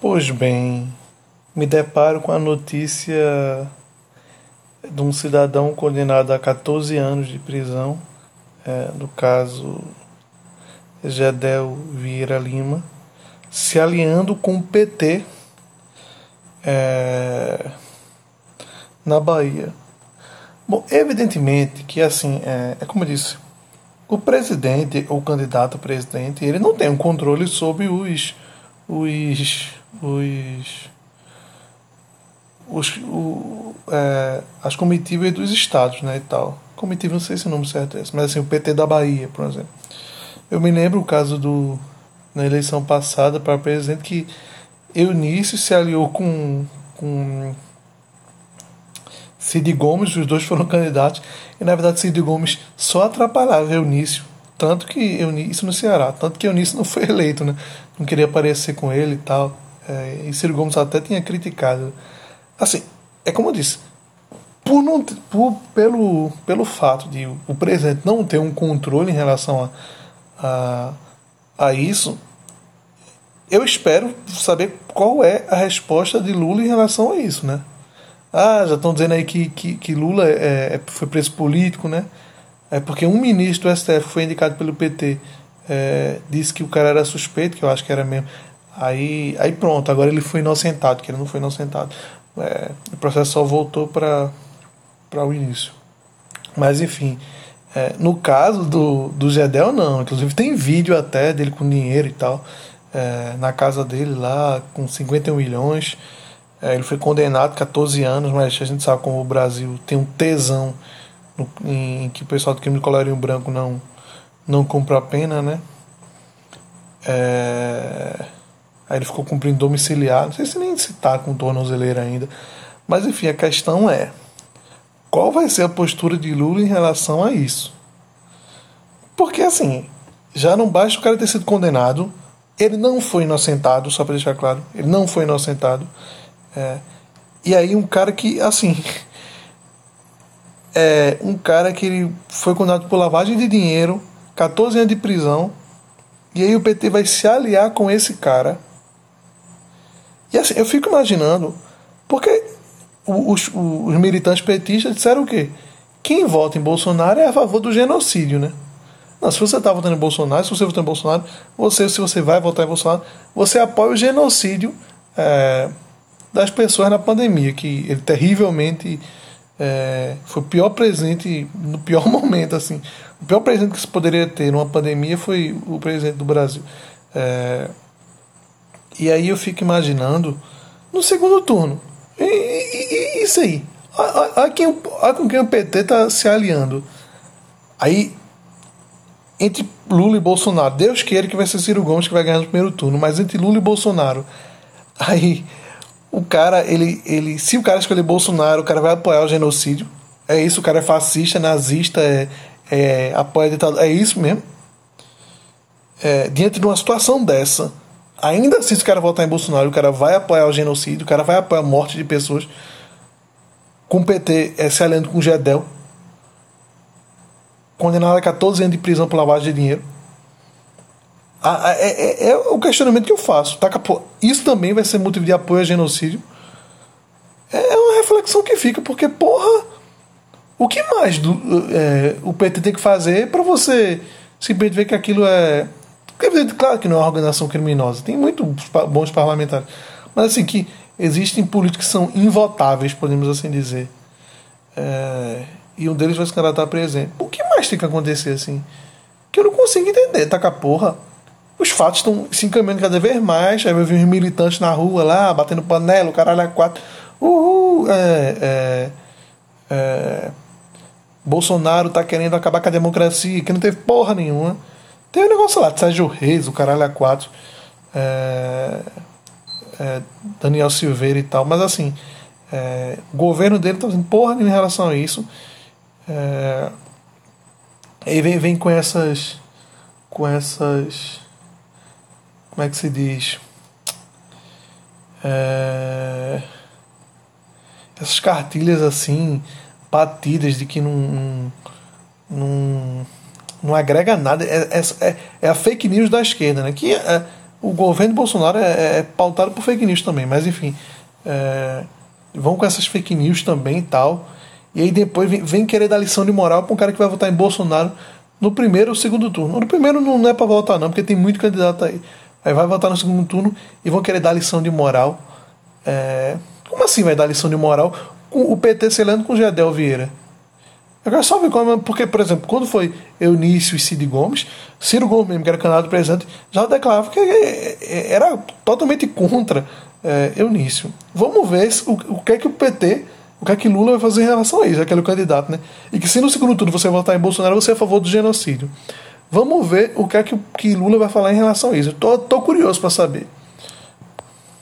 Pois bem, me deparo com a notícia de um cidadão condenado a 14 anos de prisão, é, no caso Gedel Vieira Lima, se alinhando com o PT é, na Bahia. Bom, evidentemente que assim, é, é como eu disse, o presidente ou candidato a presidente, ele não tem um controle sobre os os os, os o, é, as comitivas dos estados, né, e tal. Comitiva, não sei se o nome certo é esse, mas assim, o PT da Bahia, por exemplo. Eu me lembro o caso do na eleição passada para presidente que Eunício se aliou com com Cid Gomes, os dois foram candidatos, e na verdade Cid Gomes só atrapalhava Eunício, tanto que Eunício, no Ceará, tanto que Eunício não foi eleito, né? Não queria aparecer com ele e tal. É, e Ciro Gomes até tinha criticado. Assim, é como eu disse, por não, por, pelo, pelo fato de o presidente não ter um controle em relação a, a, a isso, eu espero saber qual é a resposta de Lula em relação a isso, né? Ah, já estão dizendo aí que, que, que Lula é, é, foi preso político, né? É porque um ministro do STF foi indicado pelo PT, é, disse que o cara era suspeito, que eu acho que era mesmo. Aí, aí pronto, agora ele foi inocentado, que ele não foi inocentado. É, o processo só voltou para o início. Mas enfim, é, no caso do, do Gedel, não. Inclusive tem vídeo até dele com dinheiro e tal. É, na casa dele lá, com 51 milhões. É, ele foi condenado a 14 anos, mas a gente sabe como o Brasil tem um tesão no, em, em, que o pessoal do crime de colarinho branco não, não cumpre a pena, né? É, aí ele ficou cumprindo domiciliar, não sei se nem se tá com tornozeleira ainda. Mas enfim, a questão é: qual vai ser a postura de Lula em relação a isso? Porque assim, já não basta o cara ter sido condenado, ele não foi inocentado, só para deixar claro, ele não foi inocentado. É, e aí um cara que, assim, é um cara que ele foi condenado por lavagem de dinheiro, 14 anos de prisão, e aí o PT vai se aliar com esse cara. E assim, eu fico imaginando, porque os, os militantes petistas disseram o quê? Quem vota em Bolsonaro é a favor do genocídio, né? Não, se você está votando em Bolsonaro, se você votar em Bolsonaro, você, se você vai votar em Bolsonaro, você apoia o genocídio é, das pessoas na pandemia, que ele terrivelmente é, foi o pior presente no pior momento, assim. O pior presente que se poderia ter numa pandemia foi o presidente do Brasil. É, e aí eu fico imaginando no segundo turno. E, e, e isso aí. Olha com quem o PT está se aliando. Aí entre Lula e Bolsonaro. Deus queira que vai ser Ciro Gomes que vai ganhar no primeiro turno, mas entre Lula e Bolsonaro. Aí o cara, ele, ele, se o cara escolher Bolsonaro, o cara vai apoiar o genocídio. É isso, o cara é fascista, nazista, é, é apoia a ditadura. É isso mesmo. É, diante de uma situação dessa, ainda assim, se o cara votar em Bolsonaro, o cara vai apoiar o genocídio, o cara vai apoiar a morte de pessoas. Com o PT é, se aliando com o Gedel, condenado a 14 anos de prisão por lavagem de dinheiro. Ah, é, é, é, o questionamento que eu faço. Tá, isso também vai ser motivo de apoio a genocídio? É uma reflexão que fica, porque, porra, o que mais do, é, o PT tem que fazer para você simplesmente ver que aquilo é. Claro que não é uma organização criminosa, tem muitos bons parlamentares, mas assim, que existem políticos que são invotáveis, podemos assim dizer. É, e um deles vai se candidatar a presidente. O que mais tem que acontecer assim? Que eu não consigo entender, tá com a porra. Os fatos estão se encaminhando cada vez mais. Aí vai vir uns militantes na rua lá, batendo panela, o caralho é quatro. Uhul! É, é, é, Bolsonaro tá querendo acabar com a democracia, que não teve porra nenhuma. Tem um negócio lá, Sérgio Reis, o caralho é quatro. É, é, Daniel Silveira e tal, mas assim, é, o governo dele tá fazendo porra em relação a isso. É, vem, vem com essas. Com essas. Como é que se diz? É, essas cartilhas assim, batidas de que não. não, não, não agrega nada. É, é, é, a fake news da esquerda, né? Que é, o governo Bolsonaro é, é, é pautado por fake news também, mas enfim. É, vão com essas fake news também e tal. E aí depois vem, vem querer dar lição de moral para um cara que vai votar em Bolsonaro no primeiro ou segundo turno. No primeiro não é para votar, não, porque tem muito candidato aí. Aí vai votar no segundo turno e vão querer dar lição de moral. É... Como assim vai dar lição de moral? Com o PT se com Gedel Vieira. Agora só ver como. Porque, por exemplo, quando foi Eunício e Cid Gomes, Ciro Gomes, mesmo, que era candidato presidente, já declarava que era totalmente contra é, Eunício. Vamos ver o, o que é que o PT o que é que Lula vai fazer em relação a isso, aquele candidato, né? E que se no segundo turno você votar em Bolsonaro, você é a favor do genocídio. Vamos ver o que é que, que Lula vai falar em relação a isso. Tô, tô curioso para saber.